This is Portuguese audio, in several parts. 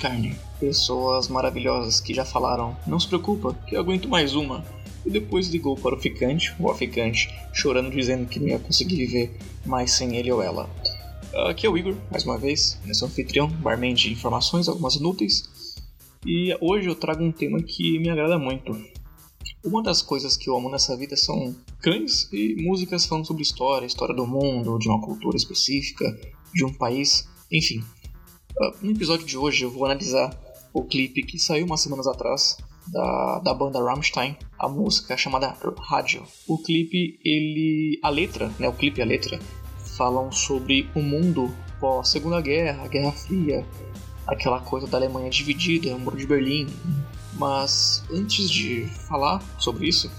carne. Pessoas maravilhosas que já falaram: Não se preocupa, que eu aguento mais uma. E depois ligou para o ficante, o ficante, chorando dizendo que não ia conseguir viver mais sem ele ou ela. Aqui é o Igor, mais uma vez, nesse anfitrião, barman de informações, algumas inúteis. E hoje eu trago um tema que me agrada muito. Uma das coisas que eu amo nessa vida são cães e músicas falando sobre história, história do mundo, de uma cultura específica, de um país, enfim. No episódio de hoje eu vou analisar o clipe que saiu umas semanas atrás da, da banda Rammstein, a música chamada Rádio. O clipe, ele. a letra, né? O clipe e a letra falam sobre o mundo pós Segunda Guerra, Guerra Fria, aquela coisa da Alemanha dividida, o Muro de Berlim. Mas antes de falar sobre isso,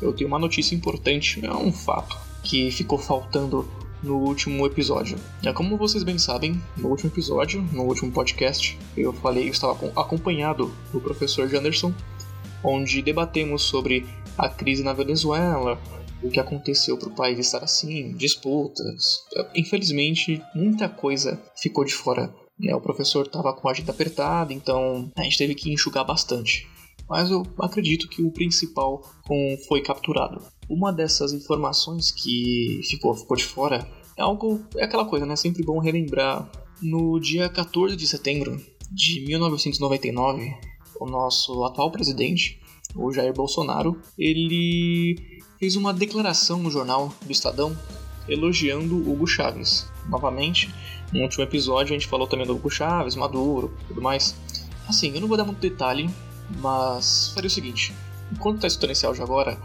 eu tenho uma notícia importante, é um fato que ficou faltando no último episódio. É como vocês bem sabem, no último episódio, no último podcast, eu falei eu estava acompanhado do professor Janderson, onde debatemos sobre a crise na Venezuela, o que aconteceu para o país estar assim, disputas. Infelizmente, muita coisa ficou de fora. Né? O professor estava com a agenda apertada, então a gente teve que enxugar bastante. Mas eu acredito que o principal foi capturado. Uma dessas informações que ficou, ficou de fora é algo. é aquela coisa, né? Sempre bom relembrar. No dia 14 de setembro de 1999, o nosso atual presidente, o Jair Bolsonaro, ele fez uma declaração no jornal do Estadão elogiando Hugo Chávez. Novamente, no último episódio a gente falou também do Hugo Chávez, Maduro, tudo mais. Assim, eu não vou dar muito detalhe, mas faria o seguinte: enquanto está escutando esse áudio agora,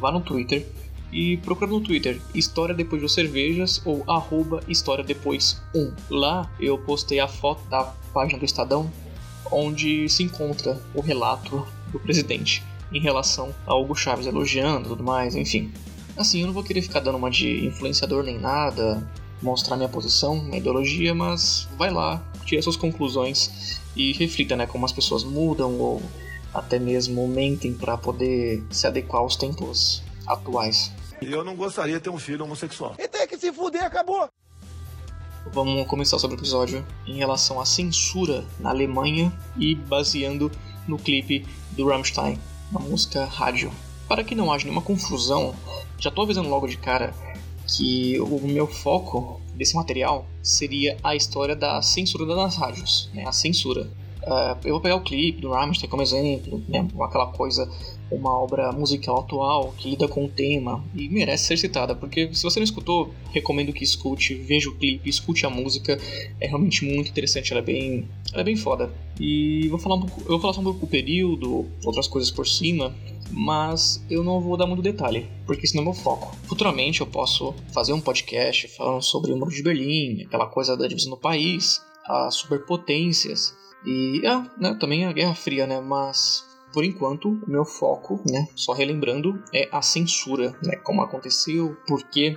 vá no Twitter e procura no Twitter História Depois de Cervejas ou arroba História Depois 1. Lá eu postei a foto da página do Estadão onde se encontra o relato do presidente em relação a Hugo Chaves elogiando tudo mais, enfim. Assim, eu não vou querer ficar dando uma de influenciador nem nada, mostrar minha posição, minha ideologia, mas vai lá, tira suas conclusões e reflita, né, como as pessoas mudam ou até mesmo mentem para poder se adequar aos tempos atuais. Eu não gostaria de ter um filho homossexual. E tem que se fuder, acabou! Vamos começar sobre o episódio em relação à censura na Alemanha e baseando no clipe do Rammstein, na música Rádio. Para que não haja nenhuma confusão, já estou avisando logo de cara que o meu foco desse material seria a história da censura das rádios, né? a censura. Uh, eu vou pegar o clipe do Rammstein como exemplo, né? aquela coisa, uma obra musical atual que lida com o tema e merece ser citada, porque se você não escutou, recomendo que escute, veja o clipe, escute a música, é realmente muito interessante, ela é bem, ela é bem foda. E vou falar um pouco, eu vou falar só um pouco do período, outras coisas por cima, mas eu não vou dar muito detalhe, porque senão é meu foco. Futuramente eu posso fazer um podcast falando sobre o Muro de Berlim, aquela coisa da divisão do país, as superpotências e ah, né, também a Guerra Fria, né? Mas por enquanto meu foco, né, só relembrando, é a censura, né? Como aconteceu, porque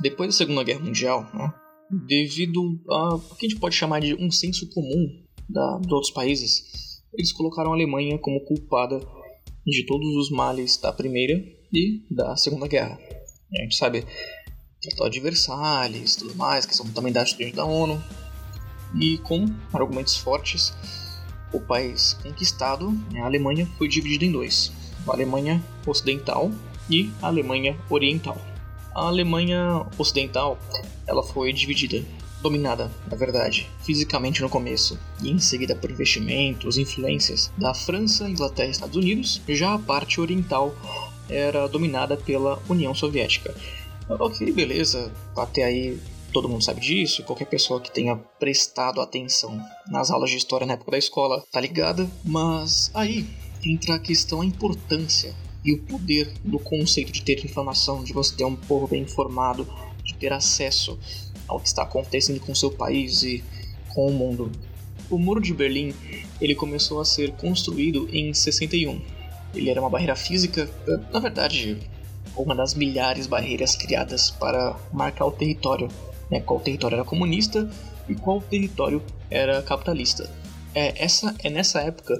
depois da Segunda Guerra Mundial, né, devido a o que a gente pode chamar de um senso comum da, de outros países, eles colocaram a Alemanha como culpada de todos os males da Primeira e da Segunda Guerra. A gente sabe Tratado de Versalhes, tudo mais, questão também da da ONU, e com argumentos fortes, o país conquistado, né, a Alemanha, foi dividido em dois: a Alemanha Ocidental e a Alemanha Oriental. A Alemanha Ocidental ela foi dividida, dominada, na verdade, fisicamente no começo, e em seguida por investimentos, influências da França, Inglaterra e Estados Unidos. Já a parte oriental era dominada pela União Soviética. Ok, beleza, até aí todo mundo sabe disso, qualquer pessoa que tenha prestado atenção nas aulas de história na época da escola tá ligada, mas aí entra a questão, a importância e o poder do conceito de ter informação, de você ter um povo bem informado, de ter acesso ao que está acontecendo com seu país e com o mundo. O Muro de Berlim ele começou a ser construído em 61. Ele era uma barreira física, na verdade, uma das milhares de barreiras criadas para marcar o território né, qual território era comunista e qual território era capitalista. É, essa, é nessa época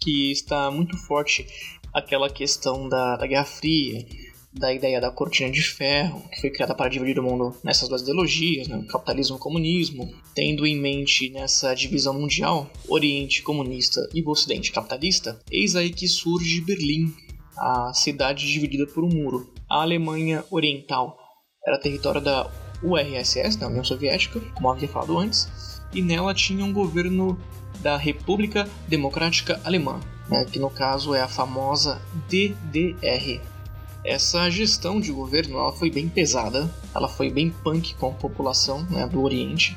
que está muito forte aquela questão da, da Guerra Fria, da ideia da cortina de ferro, que foi criada para dividir o mundo nessas duas ideologias, né, capitalismo e comunismo, tendo em mente nessa divisão mundial, Oriente comunista e Ocidente capitalista, eis aí que surge Berlim, a cidade dividida por um muro. A Alemanha Oriental era território da URSS, da União Soviética, como havia falado antes, e nela tinha um governo da República Democrática Alemã, né, que no caso é a famosa DDR, essa gestão de governo ela foi bem pesada, ela foi bem punk com a população né, do Oriente,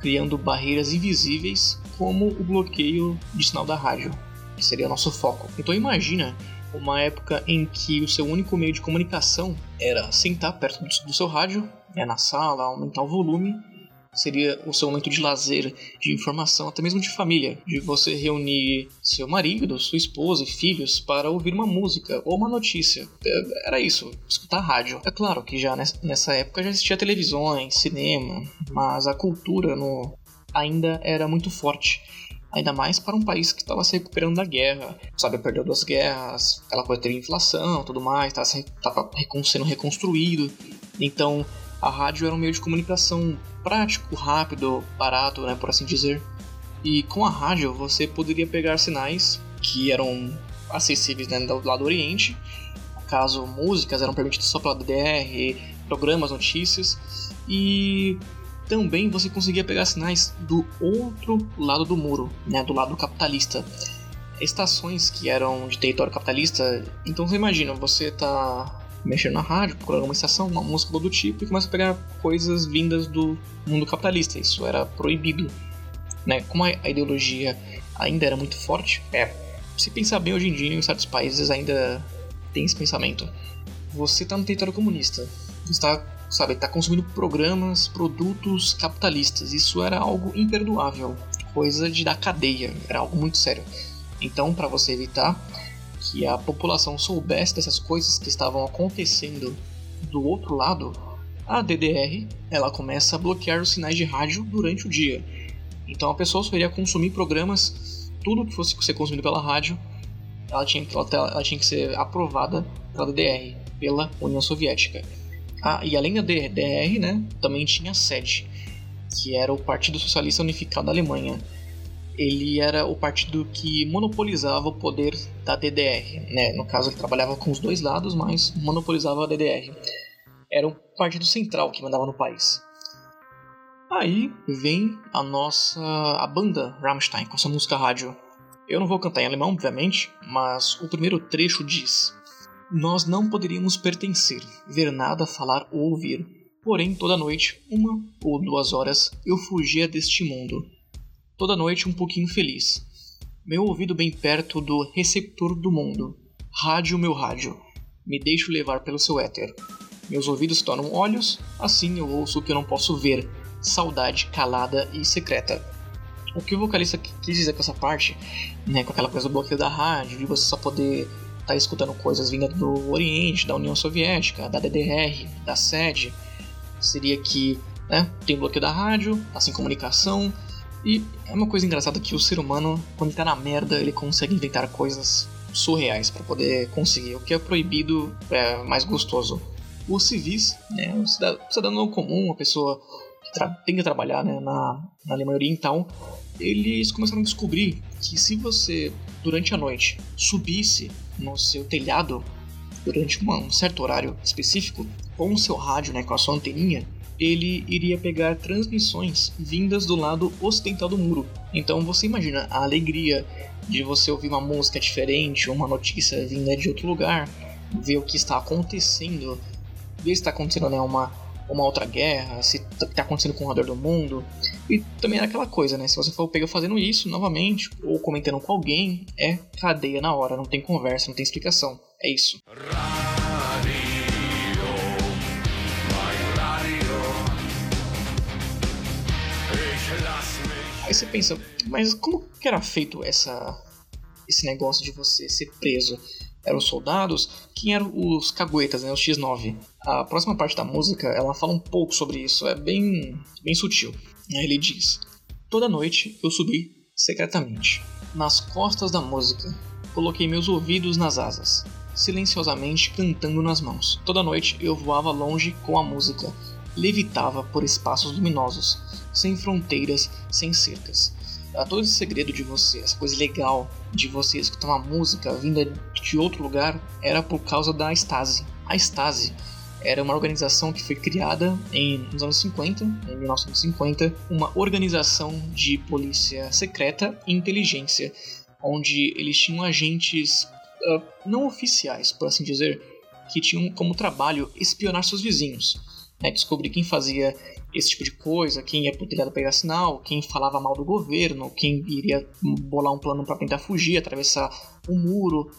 criando barreiras invisíveis como o bloqueio de sinal da rádio, que seria nosso foco. Então imagina uma época em que o seu único meio de comunicação era sentar perto do seu rádio, né, na sala, aumentar o volume seria o seu momento de lazer, de informação, até mesmo de família, de você reunir seu marido, sua esposa e filhos para ouvir uma música ou uma notícia. É, era isso, escutar rádio. É claro que já nessa época já existia televisões, cinema, mas a cultura no ainda era muito forte. Ainda mais para um país que estava se recuperando da guerra, sabe, perdeu duas guerras, aquela coisa teve inflação, tudo mais, estava sendo reconstruído. Então, a rádio era um meio de comunicação prático, rápido, barato, né, por assim dizer. E com a rádio você poderia pegar sinais que eram acessíveis né, do lado do Oriente, caso músicas eram permitidas só pela DDR, programas, notícias, e também você conseguia pegar sinais do outro lado do muro, né, do lado capitalista. Estações que eram de território capitalista, então você imagina, você tá mexer na rádio, procurar uma estação, uma música do tipo e começa a pegar coisas vindas do mundo capitalista. Isso era proibido. Né? Como a ideologia ainda era muito forte, é, se pensar bem hoje em dia, em certos países ainda tem esse pensamento. Você está no território comunista, você está, sabe, tá consumindo programas, produtos capitalistas. Isso era algo imperdoável, coisa de dar cadeia, era algo muito sério. Então, para você evitar que a população soubesse dessas coisas que estavam acontecendo do outro lado, a DDR ela começa a bloquear os sinais de rádio durante o dia. Então a pessoa só iria consumir programas, tudo que fosse ser consumido pela rádio, ela tinha, ela tinha que ser aprovada pela DDR, pela União Soviética. Ah, e além da DDR, né, também tinha a SED, que era o Partido Socialista Unificado da Alemanha, ele era o partido que monopolizava o poder da DDR. Né? No caso, ele trabalhava com os dois lados, mas monopolizava a DDR. Era o partido central que mandava no país. Aí vem a nossa a banda Rammstein com sua música rádio. Eu não vou cantar em alemão, obviamente, mas o primeiro trecho diz: Nós não poderíamos pertencer, ver nada, falar ou ouvir. Porém, toda noite, uma ou duas horas, eu fugia deste mundo toda noite um pouquinho feliz. Meu ouvido bem perto do receptor do mundo. Rádio, meu rádio. Me deixo levar pelo seu éter. Meus ouvidos tornam olhos, assim eu ouço o que eu não posso ver. Saudade calada e secreta. O que o vocalista quis dizer com essa parte, né, com aquela coisa do bloqueio da rádio, de você só poder tá escutando coisas vindas do Oriente, da União Soviética, da DDR, da SED, seria que né, tem bloqueio da rádio, sem comunicação, e é uma coisa engraçada que o ser humano, quando tá na merda, ele consegue inventar coisas surreais para poder conseguir. O que é proibido é mais gostoso. Os civis, né, o cidadão comum, a pessoa que tem que trabalhar né, na, na Alemanha Oriental, eles começaram a descobrir que se você, durante a noite, subisse no seu telhado durante uma, um certo horário específico, com o seu rádio, né, com a sua anteninha, ele iria pegar transmissões vindas do lado ocidental do muro. Então você imagina a alegria de você ouvir uma música diferente, uma notícia vinda de outro lugar, ver o que está acontecendo, ver se está acontecendo né, uma, uma outra guerra, se está acontecendo com o redor do mundo. E também era aquela coisa, né? Se você for pegar fazendo isso novamente, ou comentando com alguém, é cadeia na hora, não tem conversa, não tem explicação. É isso. Aí você pensa, mas como que era feito essa, esse negócio de você ser preso? Eram os soldados? Quem eram os caguetas, né? Os X9. A próxima parte da música, ela fala um pouco sobre isso, é bem, bem sutil. Ele diz: Toda noite eu subi secretamente. Nas costas da música, coloquei meus ouvidos nas asas. silenciosamente cantando nas mãos. Toda noite eu voava longe com a música, levitava por espaços luminosos, sem fronteiras, sem cercas. A todo esse segredo de você, essa coisa legal de você escutar uma música vinda de outro lugar, era por causa da Stasi. A Stasi era uma organização que foi criada em, nos anos 50, em 1950, uma organização de polícia secreta e inteligência, onde eles tinham agentes uh, não oficiais, por assim dizer, que tinham como trabalho espionar seus vizinhos, né, descobrir quem fazia esse tipo de coisa, quem ia pro telhado pegar sinal, quem falava mal do governo, quem iria bolar um plano para tentar fugir, atravessar o um muro.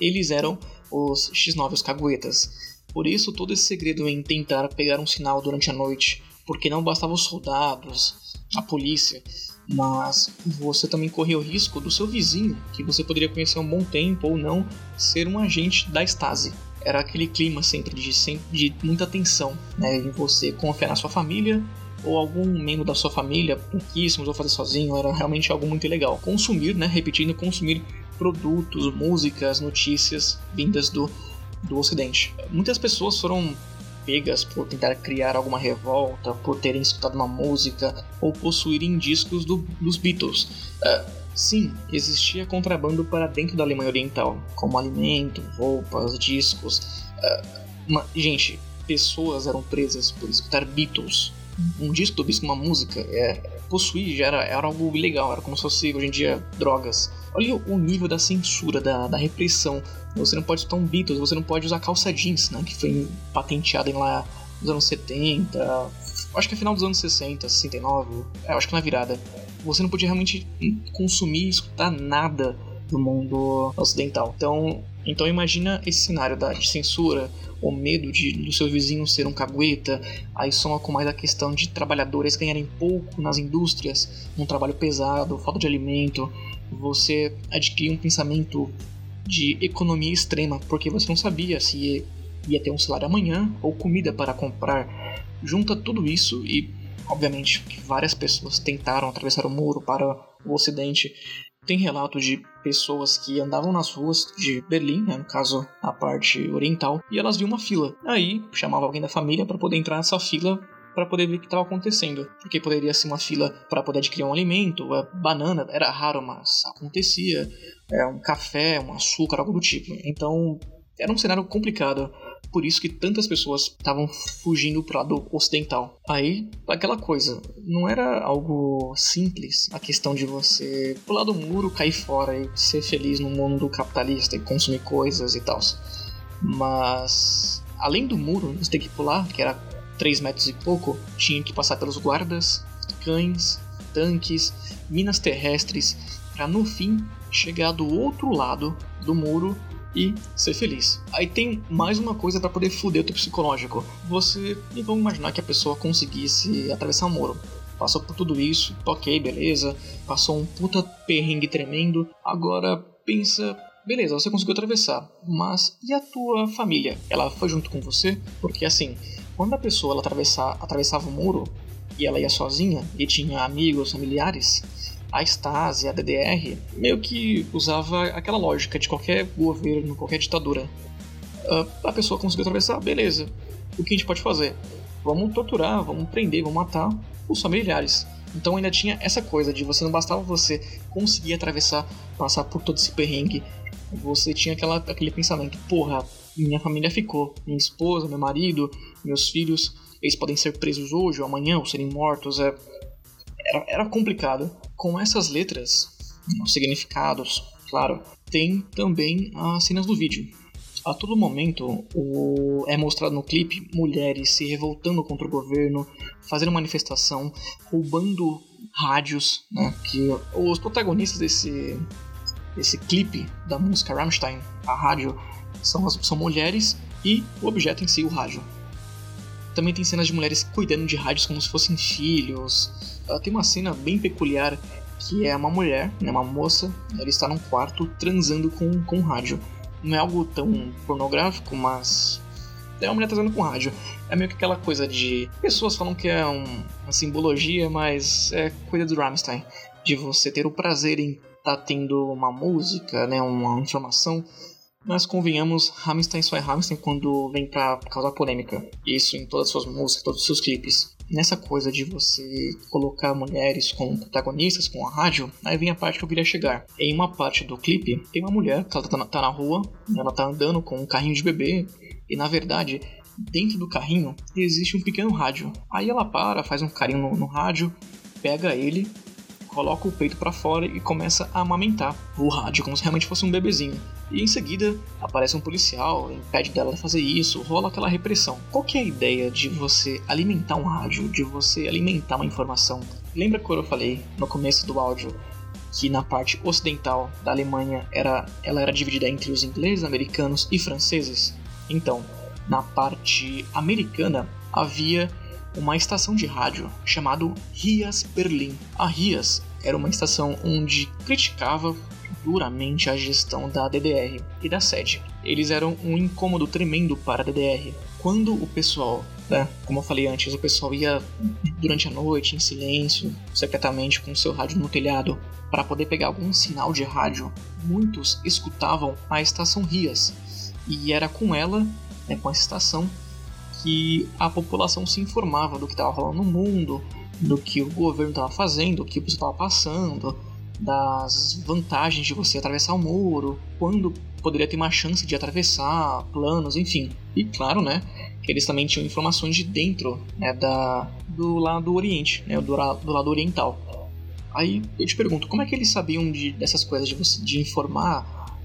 Eles eram os X9, os caguetas. Por isso, todo esse segredo em tentar pegar um sinal durante a noite, porque não bastavam os soldados, a polícia, mas você também corria o risco do seu vizinho, que você poderia conhecer há um bom tempo ou não, ser um agente da Stasi. Era aquele clima sempre de, de muita tensão né, em você confiar na sua família ou algum membro da sua família, pouquíssimos, ou fazer sozinho, era realmente algo muito legal. Consumir, né, repetindo, consumir produtos, músicas, notícias vindas do do Ocidente. Muitas pessoas foram pegas por tentar criar alguma revolta, por terem escutado uma música ou possuírem discos do, dos Beatles. Uh, sim, existia contrabando para dentro da Alemanha Oriental, como alimento, roupas, discos. Uh, uma, gente, pessoas eram presas por escutar Beatles. Um disco do Beatles, uma música, é, possuir já era, era algo ilegal, era como se fosse hoje em dia drogas. Olha o nível da censura, da, da repressão. Você não pode escutar um Beatles, você não pode usar calça jeans, né? Que foi patenteada em lá nos anos 70, acho que é final dos anos 60, 69, é, acho que na virada. Você não podia realmente consumir, escutar nada do mundo ocidental. Então, então imagina esse cenário da, de censura, o medo de, do seu vizinho ser um cagueta, aí soma com mais a questão de trabalhadores ganharem pouco nas indústrias, um trabalho pesado, falta de alimento, você adquirir um pensamento de economia extrema, porque você não sabia se ia ter um salário amanhã ou comida para comprar. Junta tudo isso e, obviamente, que várias pessoas tentaram atravessar o muro para o ocidente. Tem relatos de pessoas que andavam nas ruas de Berlim, né, no caso a parte oriental, e elas viam uma fila. Aí chamava alguém da família para poder entrar nessa fila para poder ver o que estava acontecendo. Porque poderia ser uma fila para poder adquirir um alimento, é, banana, era raro, mas acontecia. É, um café, um açúcar, algo do tipo. Então era um cenário complicado. Por isso que tantas pessoas estavam fugindo para o lado ocidental. Aí, aquela coisa, não era algo simples a questão de você pular do muro, cair fora e ser feliz no mundo capitalista e consumir coisas e tal. Mas, além do muro, você tem que pular, que era 3 metros e pouco, tinha que passar pelos guardas, cães, tanques, minas terrestres, para no fim chegar do outro lado do muro e ser feliz. Aí tem mais uma coisa para poder fuder o teu psicológico. Você, e vamos imaginar que a pessoa conseguisse atravessar o muro. Passou por tudo isso, ok, beleza. Passou um puta perrengue tremendo. Agora pensa, beleza, você conseguiu atravessar, mas e a tua família? Ela foi junto com você? Porque assim, quando a pessoa ela atravessava, atravessava o muro e ela ia sozinha e tinha amigos, familiares, a Stasi, a DDR, meio que usava aquela lógica de qualquer governo, qualquer ditadura. Uh, a pessoa conseguiu atravessar, beleza. O que a gente pode fazer? Vamos torturar, vamos prender, vamos matar os familiares. Então ainda tinha essa coisa de você não bastava você conseguir atravessar, passar por todo esse perrengue. Você tinha aquela, aquele pensamento, porra, minha família ficou. Minha esposa, meu marido, meus filhos, eles podem ser presos hoje ou amanhã ou serem mortos. É... Era, era complicado. Com essas letras, os significados, claro, tem também as cenas do vídeo. A todo momento o... é mostrado no clipe mulheres se revoltando contra o governo, fazendo manifestação, roubando rádios, né? Que os protagonistas desse, desse clipe da música Rammstein, a rádio, são, as, são mulheres e o objeto em si, o rádio. Também tem cenas de mulheres cuidando de rádios como se fossem filhos. Uh, tem uma cena bem peculiar que é uma mulher, né, uma moça, ela está num quarto transando com, com rádio. Não é algo tão pornográfico, mas é uma mulher transando com rádio. É meio que aquela coisa de. Pessoas falam que é um, uma simbologia, mas é coisa do Rammstein. De você ter o prazer em estar tá tendo uma música, né, uma informação Mas convenhamos, Rammstein só é Rammstein quando vem pra causar polêmica. Isso em todas as suas músicas, todos os seus clipes. Nessa coisa de você colocar mulheres como protagonistas com a rádio, aí vem a parte que eu queria chegar. Em uma parte do clipe, tem uma mulher que ela tá na, tá na rua, ela tá andando com um carrinho de bebê, e na verdade, dentro do carrinho existe um pequeno rádio. Aí ela para, faz um carinho no, no rádio, pega ele coloca o peito para fora e começa a amamentar o rádio como se realmente fosse um bebezinho. E em seguida aparece um policial, impede dela de fazer isso, rola aquela repressão. Qual que é a ideia de você alimentar um rádio, de você alimentar uma informação? Lembra quando eu falei no começo do áudio que na parte ocidental da Alemanha era, ela era dividida entre os ingleses, americanos e franceses? Então, na parte americana havia uma estação de rádio chamada Rias Berlim. A Rias era uma estação onde criticava duramente a gestão da DDR e da sede. Eles eram um incômodo tremendo para a DDR. Quando o pessoal, né, como eu falei antes, o pessoal ia durante a noite em silêncio, secretamente com seu rádio no telhado, para poder pegar algum sinal de rádio, muitos escutavam a estação Rias. E era com ela, né, com essa estação, que a população se informava do que estava rolando no mundo, do que o governo estava fazendo, do que você estava passando, das vantagens de você atravessar o muro, quando poderia ter uma chance de atravessar, planos, enfim. E claro, né, que eles também tinham informações de dentro né, da, do lado oriente, né, do, do lado oriental. Aí eu te pergunto, como é que eles sabiam de, dessas coisas, de, você, de informar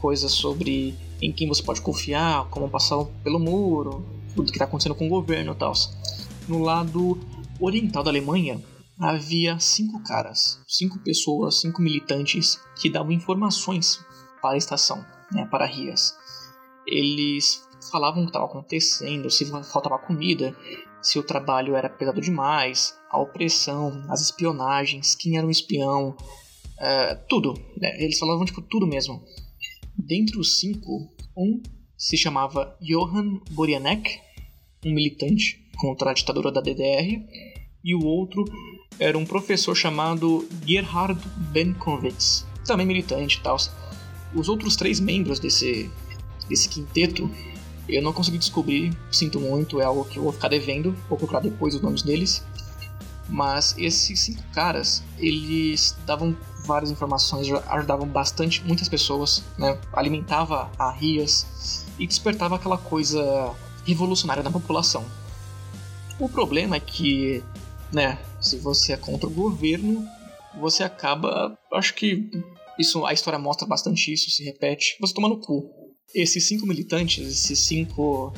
coisas sobre em quem você pode confiar, como passar pelo muro, tudo que está acontecendo com o governo e tal. No lado oriental da Alemanha, havia cinco caras, cinco pessoas, cinco militantes que davam informações para a estação, né, para Rias. Eles falavam o que estava acontecendo, se faltava comida, se o trabalho era pesado demais, a opressão, as espionagens, quem era um espião, é, tudo. Né? Eles falavam tipo tudo mesmo. Dentre os cinco, um se chamava Johann Borianek, um militante contra a ditadura da DDR, e o outro era um professor chamado Gerhard Benkovitz, também militante e tal. Os outros três membros desse, desse quinteto eu não consegui descobrir, sinto muito, é algo que eu vou ficar devendo, vou procurar depois os nomes deles. Mas esses cinco caras, eles davam várias informações, ajudavam bastante muitas pessoas, né? alimentava a Rias e despertava aquela coisa revolucionária na população. O problema é que, né, se você é contra o governo, você acaba, acho que isso a história mostra bastante isso, se repete, você toma no cu. Esses cinco militantes, esses cinco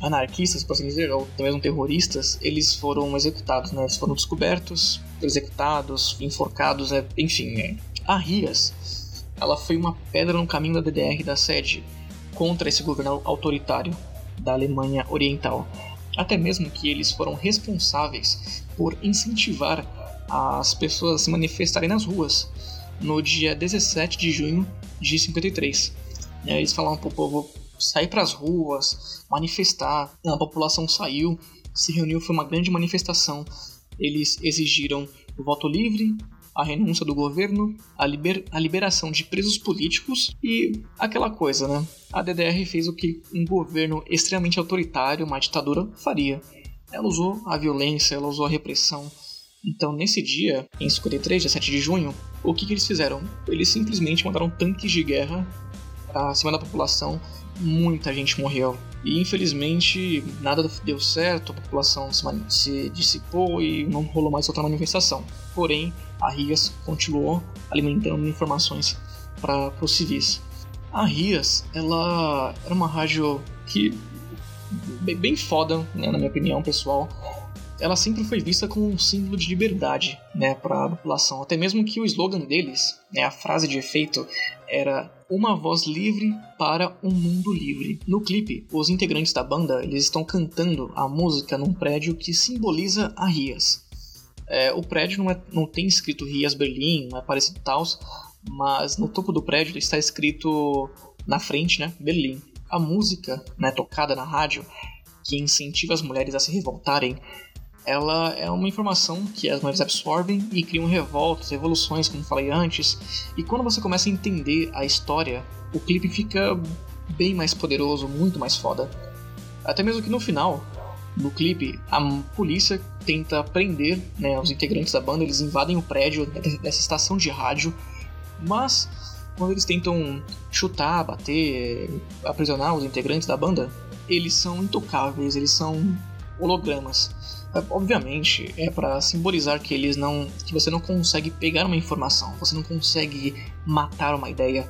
anarquistas, por assim dizer, ou mesmo terroristas, eles foram executados, né? Eles foram descobertos, executados, enforcados, né? enfim. Né? A Rias, ela foi uma pedra no caminho da DDR da sede contra esse governo autoritário da Alemanha Oriental. Até mesmo que eles foram responsáveis por incentivar as pessoas a se manifestarem nas ruas no dia 17 de junho de 53. Eles falavam para o povo sair para as ruas, manifestar. A população saiu, se reuniu, foi uma grande manifestação. Eles exigiram o voto livre, a renúncia do governo, a, liber, a liberação de presos políticos e aquela coisa, né? A DDR fez o que um governo extremamente autoritário, uma ditadura, faria. Ela usou a violência, ela usou a repressão. Então, nesse dia, em 53, dia 7 de junho, o que, que eles fizeram? Eles simplesmente mandaram tanques de guerra para cima da população, muita gente morreu. E infelizmente nada deu certo, a população se, se dissipou e não rolou mais outra manifestação. Porém, a RIAS continuou alimentando informações para os civis. A RIAS, ela era uma rádio que bem, bem foda, né, na minha opinião pessoal. Ela sempre foi vista como um símbolo de liberdade né, para a população. Até mesmo que o slogan deles, né, a frase de efeito, era uma voz livre para um mundo livre. No clipe, os integrantes da banda eles estão cantando a música num prédio que simboliza a Rias. É, o prédio não, é, não tem escrito Rias Berlim, não é parecido tal, mas no topo do prédio está escrito na frente, né, Berlim. A música, né, tocada na rádio, que incentiva as mulheres a se revoltarem, ela é uma informação que as mulheres absorvem e criam revoltas, revoluções, como falei antes. E quando você começa a entender a história, o clipe fica bem mais poderoso, muito mais foda. Até mesmo que no final, no clipe, a polícia tenta prender né, os integrantes da banda, eles invadem o prédio dessa estação de rádio, mas quando eles tentam chutar, bater, aprisionar os integrantes da banda, eles são intocáveis, eles são hologramas. Obviamente, é para simbolizar que eles não, que você não consegue pegar uma informação, você não consegue matar uma ideia,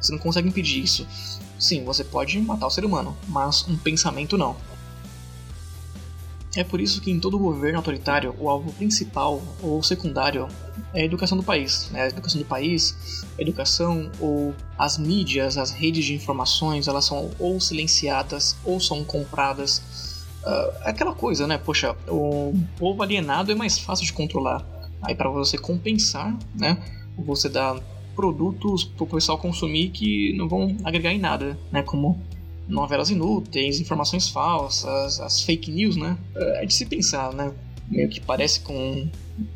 você não consegue impedir isso. Sim, você pode matar o ser humano, mas um pensamento não. É por isso que em todo governo autoritário o alvo principal ou secundário é a educação do país. Né? A educação do país, a educação ou as mídias, as redes de informações, elas são ou silenciadas ou são compradas. Uh, aquela coisa, né? Poxa, o povo alienado é mais fácil de controlar. Aí para você compensar, né? Você dá produtos para o pessoal consumir que não vão agregar em nada, né? Como novelas inúteis, informações falsas, as fake news, né? É de se pensar, né? Meio que parece com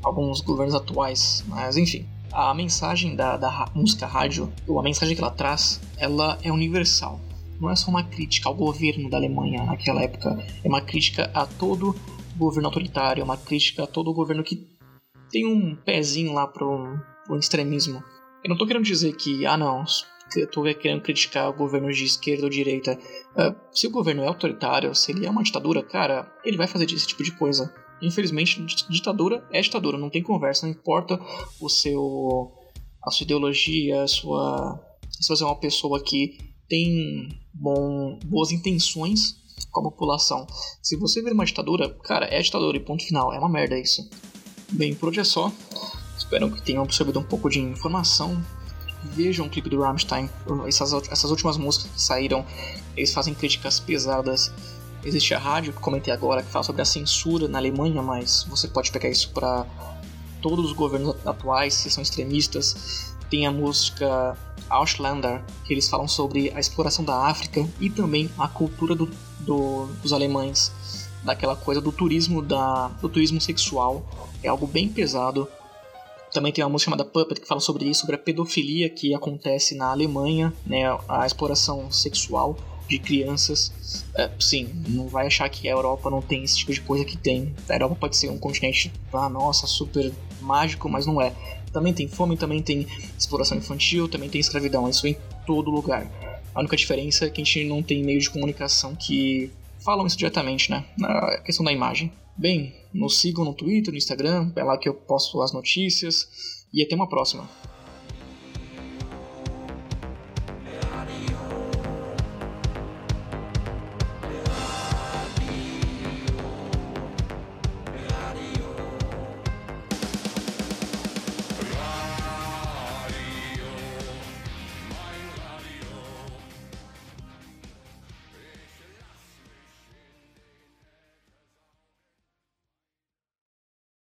alguns governos atuais, mas enfim. A mensagem da, da música rádio, ou a mensagem que ela traz, ela é universal. Não é só uma crítica ao governo da Alemanha naquela época, é uma crítica a todo governo autoritário, é uma crítica a todo governo que tem um pezinho lá pro, pro extremismo. Eu não tô querendo dizer que, ah não, eu tô querendo criticar o governo de esquerda ou direita. Uh, se o governo é autoritário, se ele é uma ditadura, cara, ele vai fazer esse tipo de coisa. Infelizmente, ditadura é ditadura, não tem conversa, não importa o seu a sua ideologia, a sua se você é uma pessoa que tem bom, boas intenções com a população. Se você ver uma ditadura, cara, é ditadura e ponto final, é uma merda isso. Bem, por hoje é só. Espero que tenham absorvido um pouco de informação vejam o clipe do Rammstein, essas, essas últimas músicas que saíram, eles fazem críticas pesadas. Existe a rádio que comentei agora que fala sobre a censura na Alemanha, mas você pode pegar isso para todos os governos atuais, se são extremistas. Tem a música Ausländer, que eles falam sobre a exploração da África e também a cultura do, do, dos alemães, daquela coisa do turismo da, do turismo sexual. É algo bem pesado. Também tem uma música chamada Puppet que fala sobre isso, sobre a pedofilia que acontece na Alemanha, né, a exploração sexual de crianças. É, sim, não vai achar que a Europa não tem esse tipo de coisa que tem. A Europa pode ser um continente, ah, nossa, super mágico, mas não é. Também tem fome, também tem exploração infantil, também tem escravidão, isso em todo lugar. A única diferença é que a gente não tem meios de comunicação que falam isso diretamente, né? Na questão da imagem. Bem, nos sigam no Twitter, no Instagram, é lá que eu posto as notícias e até uma próxima.